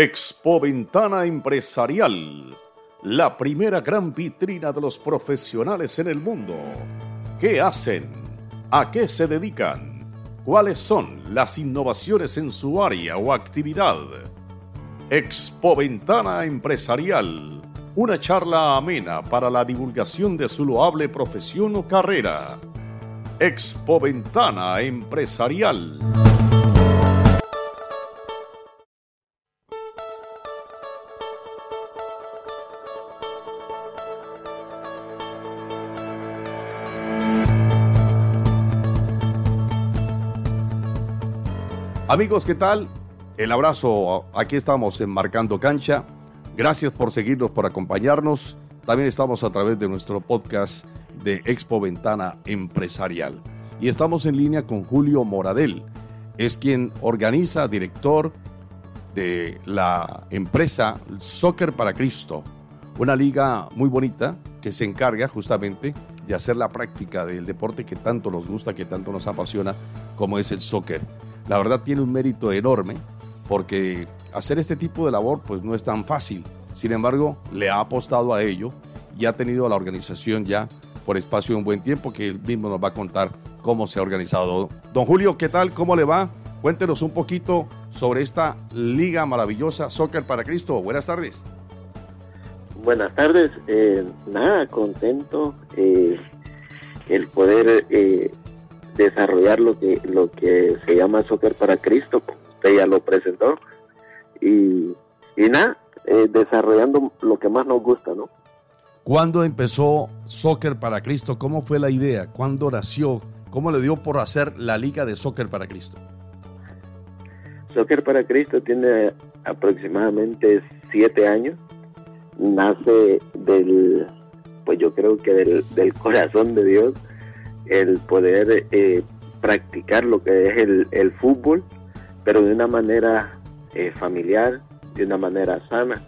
Expo Ventana Empresarial, la primera gran vitrina de los profesionales en el mundo. ¿Qué hacen? ¿A qué se dedican? ¿Cuáles son las innovaciones en su área o actividad? Expo Ventana Empresarial, una charla amena para la divulgación de su loable profesión o carrera. Expo Ventana Empresarial. Amigos, ¿qué tal? El abrazo, aquí estamos en Marcando Cancha. Gracias por seguirnos, por acompañarnos. También estamos a través de nuestro podcast de Expo Ventana Empresarial. Y estamos en línea con Julio Moradel. Es quien organiza, director de la empresa Soccer para Cristo. Una liga muy bonita que se encarga justamente de hacer la práctica del deporte que tanto nos gusta, que tanto nos apasiona, como es el soccer la verdad tiene un mérito enorme porque hacer este tipo de labor pues no es tan fácil. Sin embargo, le ha apostado a ello y ha tenido a la organización ya por espacio de un buen tiempo que él mismo nos va a contar cómo se ha organizado. Don Julio, ¿qué tal? ¿Cómo le va? Cuéntenos un poquito sobre esta liga maravillosa Soccer para Cristo. Buenas tardes. Buenas tardes. Eh, nada, contento eh, el poder eh, desarrollar lo que lo que se llama Soccer para Cristo, usted ya lo presentó, y, y nada, eh, desarrollando lo que más nos gusta, ¿no? ¿Cuándo empezó Soccer para Cristo? ¿Cómo fue la idea? ¿Cuándo nació? ¿Cómo le dio por hacer la Liga de Soccer para Cristo? Soccer para Cristo tiene aproximadamente siete años. Nace del, pues yo creo que del, del corazón de Dios el poder eh, practicar lo que es el, fútbol, pero de una manera eh, familiar, de una manera sana,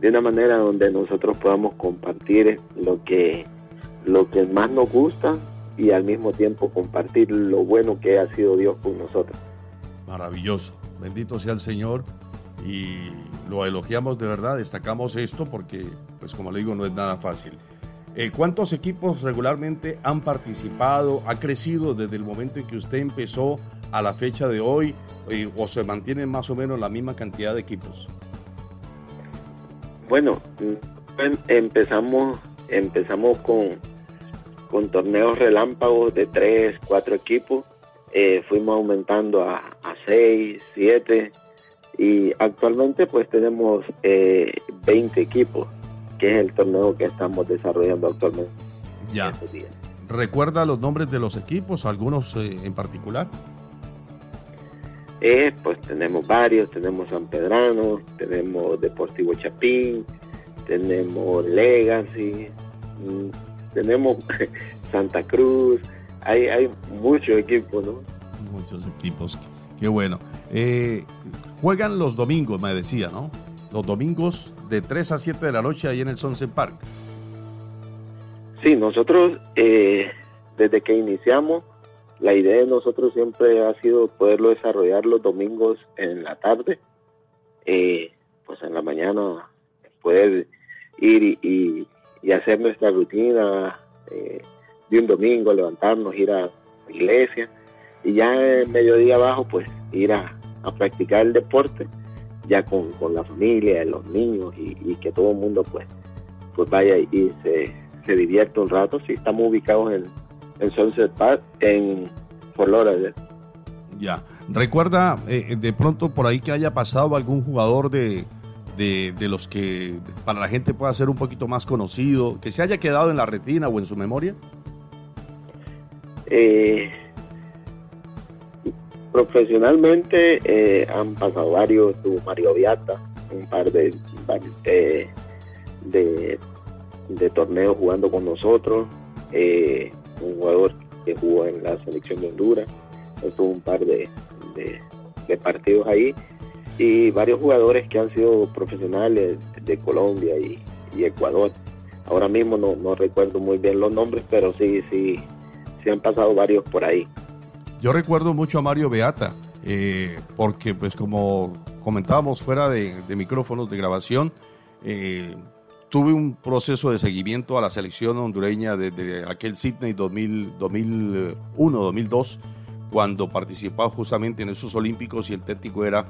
de una manera donde nosotros podamos compartir lo que, lo que más nos gusta y al mismo tiempo compartir lo bueno que ha sido Dios con nosotros. Maravilloso, bendito sea el Señor y lo elogiamos de verdad, destacamos esto porque, pues como le digo, no es nada fácil. Eh, ¿Cuántos equipos regularmente han participado? ¿Ha crecido desde el momento en que usted empezó a la fecha de hoy? Eh, ¿O se mantiene más o menos la misma cantidad de equipos? Bueno, empezamos, empezamos con, con torneos relámpagos de tres, cuatro equipos. Eh, fuimos aumentando a, a seis, siete y actualmente pues tenemos 20 equipos que es el torneo que estamos desarrollando actualmente. Ya. ¿Recuerda los nombres de los equipos, algunos eh, en particular? Eh, pues tenemos varios, tenemos San Pedrano, tenemos Deportivo Chapín, tenemos Legacy, mm, tenemos Santa Cruz, hay, hay muchos equipos, ¿no? Muchos equipos, qué bueno. Eh, juegan los domingos, me decía, ¿no? Los domingos de 3 a 7 de la noche ahí en el Sunset Park. Sí, nosotros eh, desde que iniciamos, la idea de nosotros siempre ha sido poderlo desarrollar los domingos en la tarde, eh, pues en la mañana poder ir y, hacer nuestra rutina eh, de un domingo, levantarnos, ir a la iglesia y ya en mediodía abajo pues ir a practicar el deporte ya con, la familia, los niños y, que todo el mundo pues, pues vaya y se, se divierta un rato. Si estamos ubicados en, en Sunset Park, en Fort Lauderdale. Ya. ¿Recuerda eh, de pronto por ahí que haya pasado algún jugador de, de, de, los que para la gente pueda ser un poquito más conocido, que se haya quedado en la retina o en su memoria? Eh, Profesionalmente eh, han pasado varios, tuvo Mario Viata, un par de, de, de, torneos jugando con nosotros, eh, un jugador que jugó en la selección de Honduras, tuvo un par de, partidos ahí, y varios jugadores que han sido profesionales de Colombia y, Ecuador. Ahora mismo no, no recuerdo muy bien los nombres, pero sí, sí, sí han pasado varios por ahí. Yo recuerdo mucho a Mario Beata, eh, porque pues como comentábamos fuera de, micrófonos de grabación, eh, tuve un proceso de seguimiento a la selección hondureña desde aquel Sydney 2001, 2002, cuando participaba justamente en esos Olímpicos y el técnico era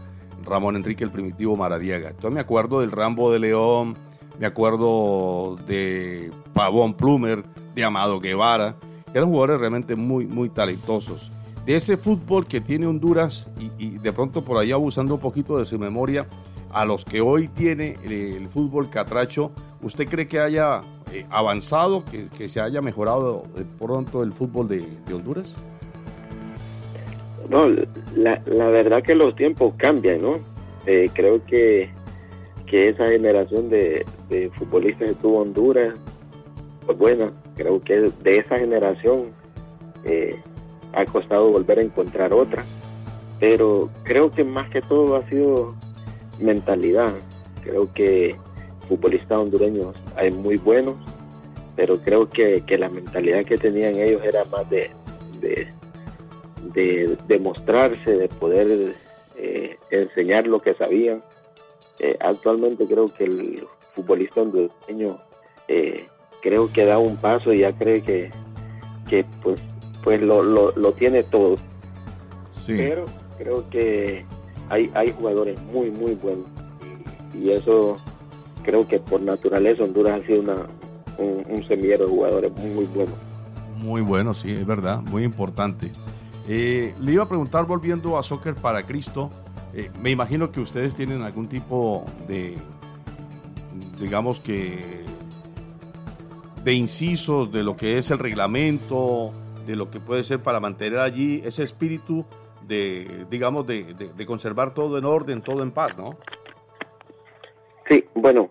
Ramón Enrique el Primitivo Maradiaga. Entonces me acuerdo del Rambo de León, me acuerdo de Pavón Plumer, de Amado Guevara, eran jugadores realmente muy, muy talentosos. De ese fútbol que tiene Honduras y, de pronto por ahí abusando un poquito de su memoria, a los que hoy tiene el, fútbol catracho, ¿usted cree que haya eh, avanzado, que, se haya mejorado de pronto el fútbol de, Honduras? No, la, verdad que los tiempos cambian, ¿no? Eh, creo que, que esa generación de, de futbolistas que tuvo Honduras, pues bueno, creo que de esa generación eh, ha costado volver a encontrar otra, pero creo que más que todo ha sido mentalidad. Creo que futbolistas hondureños hay muy buenos, pero creo que, la mentalidad que tenían ellos era más de, de, de demostrarse, de poder eh, enseñar lo que sabían. Eh, actualmente creo que el futbolista hondureño eh, creo que da un paso y ya cree que, que pues, pues lo, lo, tiene todo. Pero creo que hay, hay jugadores muy, muy buenos. Y, eso creo que por naturaleza Honduras ha sido una, un, semillero de jugadores muy, buenos. Muy bueno, sí, es verdad, muy importante. Eh, le iba a preguntar, volviendo a Soccer para Cristo, eh, me imagino que ustedes tienen algún tipo de, digamos que, de incisos de lo que es el reglamento, de lo que puede ser para mantener allí ese espíritu de, digamos, de, conservar todo en orden, todo en paz, ¿no? Sí, bueno,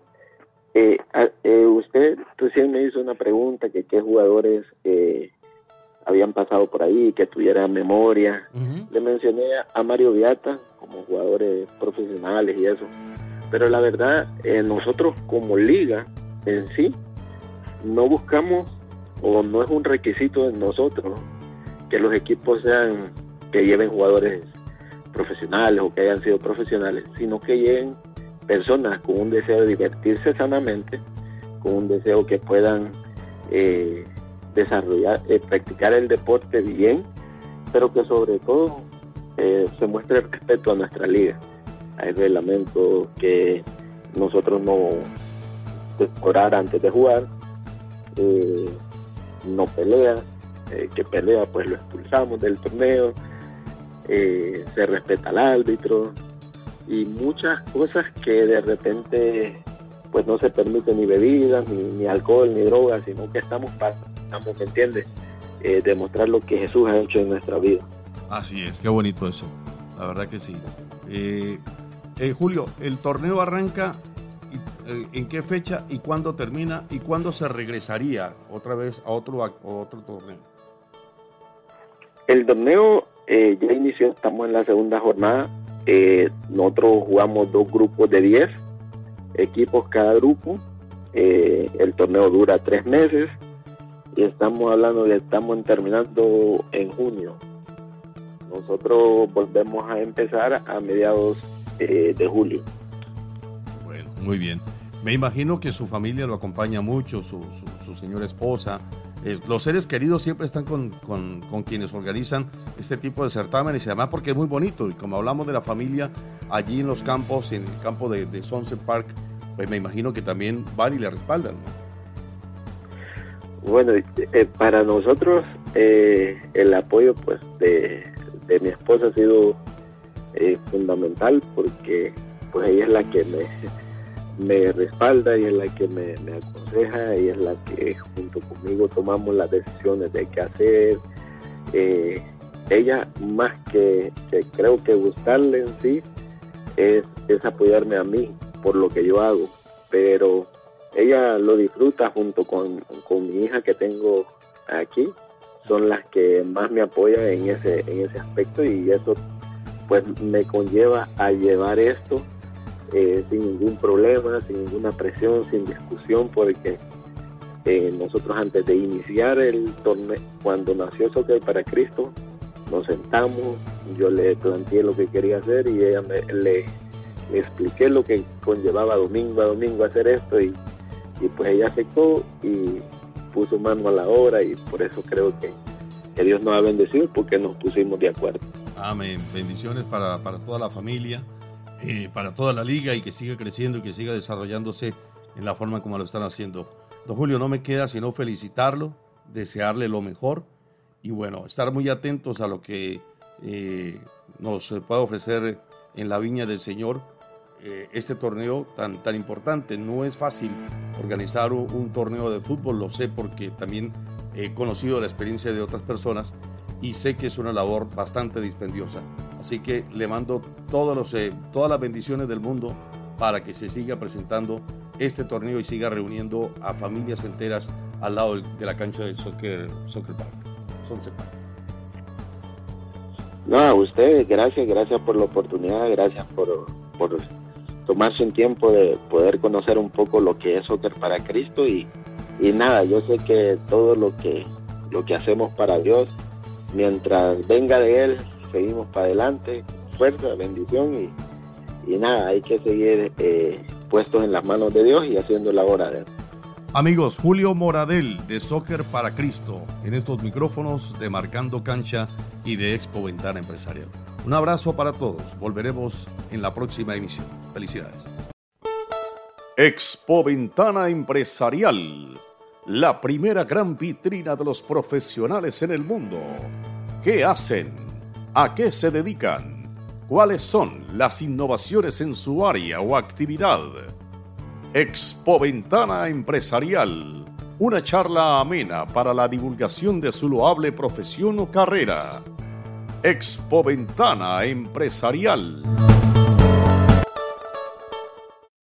eh, eh, usted recién me hizo una pregunta que qué jugadores eh, habían pasado por ahí, que tuviera memoria. Le mencioné a Mario Viata como jugadores profesionales y eso. Pero la verdad, nosotros como liga en sí, no buscamos o no es un requisito de nosotros que los equipos sean que lleven jugadores profesionales o que hayan sido profesionales, sino que lleguen personas con un deseo de divertirse sanamente, con un deseo que puedan eh, desarrollar, eh, practicar el deporte bien, pero que sobre todo eh, se muestre respeto a nuestra liga. Hay reglamentos que nosotros no orar antes de jugar, eh, no pelea, eh, que pelea pues lo expulsamos del torneo, eh, se respeta al árbitro y muchas cosas que de repente pues no se permite ni bebidas, ni, alcohol, ni drogas, sino que estamos para, ¿me entiendes? demostrar lo que Jesús ha hecho en nuestra vida. Así es, qué bonito eso, la verdad que sí. Julio, el torneo arranca eh, en qué fecha y cuándo termina y cuándo se regresaría otra vez a otro, otro torneo. El torneo eh, ya inició, estamos en la segunda jornada. Eh, nosotros jugamos dos grupos de 10 equipos cada grupo. el torneo dura tres meses y estamos hablando de estamos terminando en junio. Nosotros volvemos a empezar a mediados de julio. Bueno, muy bien. Me imagino que su familia lo acompaña mucho, su, señora esposa. Eh, los seres queridos siempre están con, quienes organizan este tipo de certámenes y además porque es muy bonito. Y como hablamos de la familia allí en los campos, en el campo de, Sunset Park, pues me imagino que también van y le respaldan. Bueno, eh, para nosotros eh, el apoyo pues de, de, mi esposa ha sido fundamental porque pues ella es la que me me respalda y es la que me, aconseja y es la que junto conmigo tomamos las decisiones de qué hacer. Eh, ella más que, creo que gustarle en sí es, es apoyarme a mí por lo que yo hago, pero ella lo disfruta junto con, con mi hija que tengo aquí, son las que más me apoyan en ese, en ese aspecto y eso pues me conlleva a llevar esto eh, sin ningún problema, sin ninguna presión, sin discusión, porque eh, nosotros antes de iniciar el torneo, cuando nació Soccer para Cristo, nos sentamos, yo le planteé lo que quería hacer y ella me, le, le expliqué lo que conllevaba domingo a domingo hacer esto y, y pues ella aceptó y puso mano a la obra y por eso creo que, que Dios nos ha bendecido porque nos pusimos de acuerdo. Amén. Bendiciones para, para toda la familia, eh, para toda la liga y que siga creciendo y que siga desarrollándose en la forma como lo están haciendo. Don Julio, no me queda sino felicitarlo, desearle lo mejor y bueno, estar muy atentos a lo que eh, nos pueda ofrecer en la viña del Señor eh, este torneo tan, tan importante. No es fácil organizar un, un, torneo de fútbol, lo sé porque también he conocido la experiencia de otras personas y sé que es una labor bastante dispendiosa. Así que le mando todos los, eh, todas las bendiciones del mundo para que se siga presentando este torneo y siga reuniendo a familias enteras al lado de la cancha del Soccer, soccer Park. Park. No, a usted, gracias, gracias por la oportunidad, gracias por, por tomarse un tiempo de poder conocer un poco lo que es Soccer para Cristo y, y nada, yo sé que todo lo que, lo que hacemos para Dios, mientras venga de Él, seguimos para adelante, fuerza, bendición y, y nada, hay que seguir eh, puestos en las manos de Dios y haciendo la obra de Él. Amigos, Julio Moradel de Soccer para Cristo en estos micrófonos de Marcando Cancha y de Expo Ventana Empresarial. Un abrazo para todos. Volveremos en la próxima emisión. Felicidades. Expo Ventana Empresarial, la primera gran vitrina de los profesionales en el mundo. ¿Qué hacen? ¿A qué se dedican? ¿Cuáles son las innovaciones en su área o actividad? Expo Ventana Empresarial, una charla amena para la divulgación de su loable profesión o carrera. Expo Ventana Empresarial.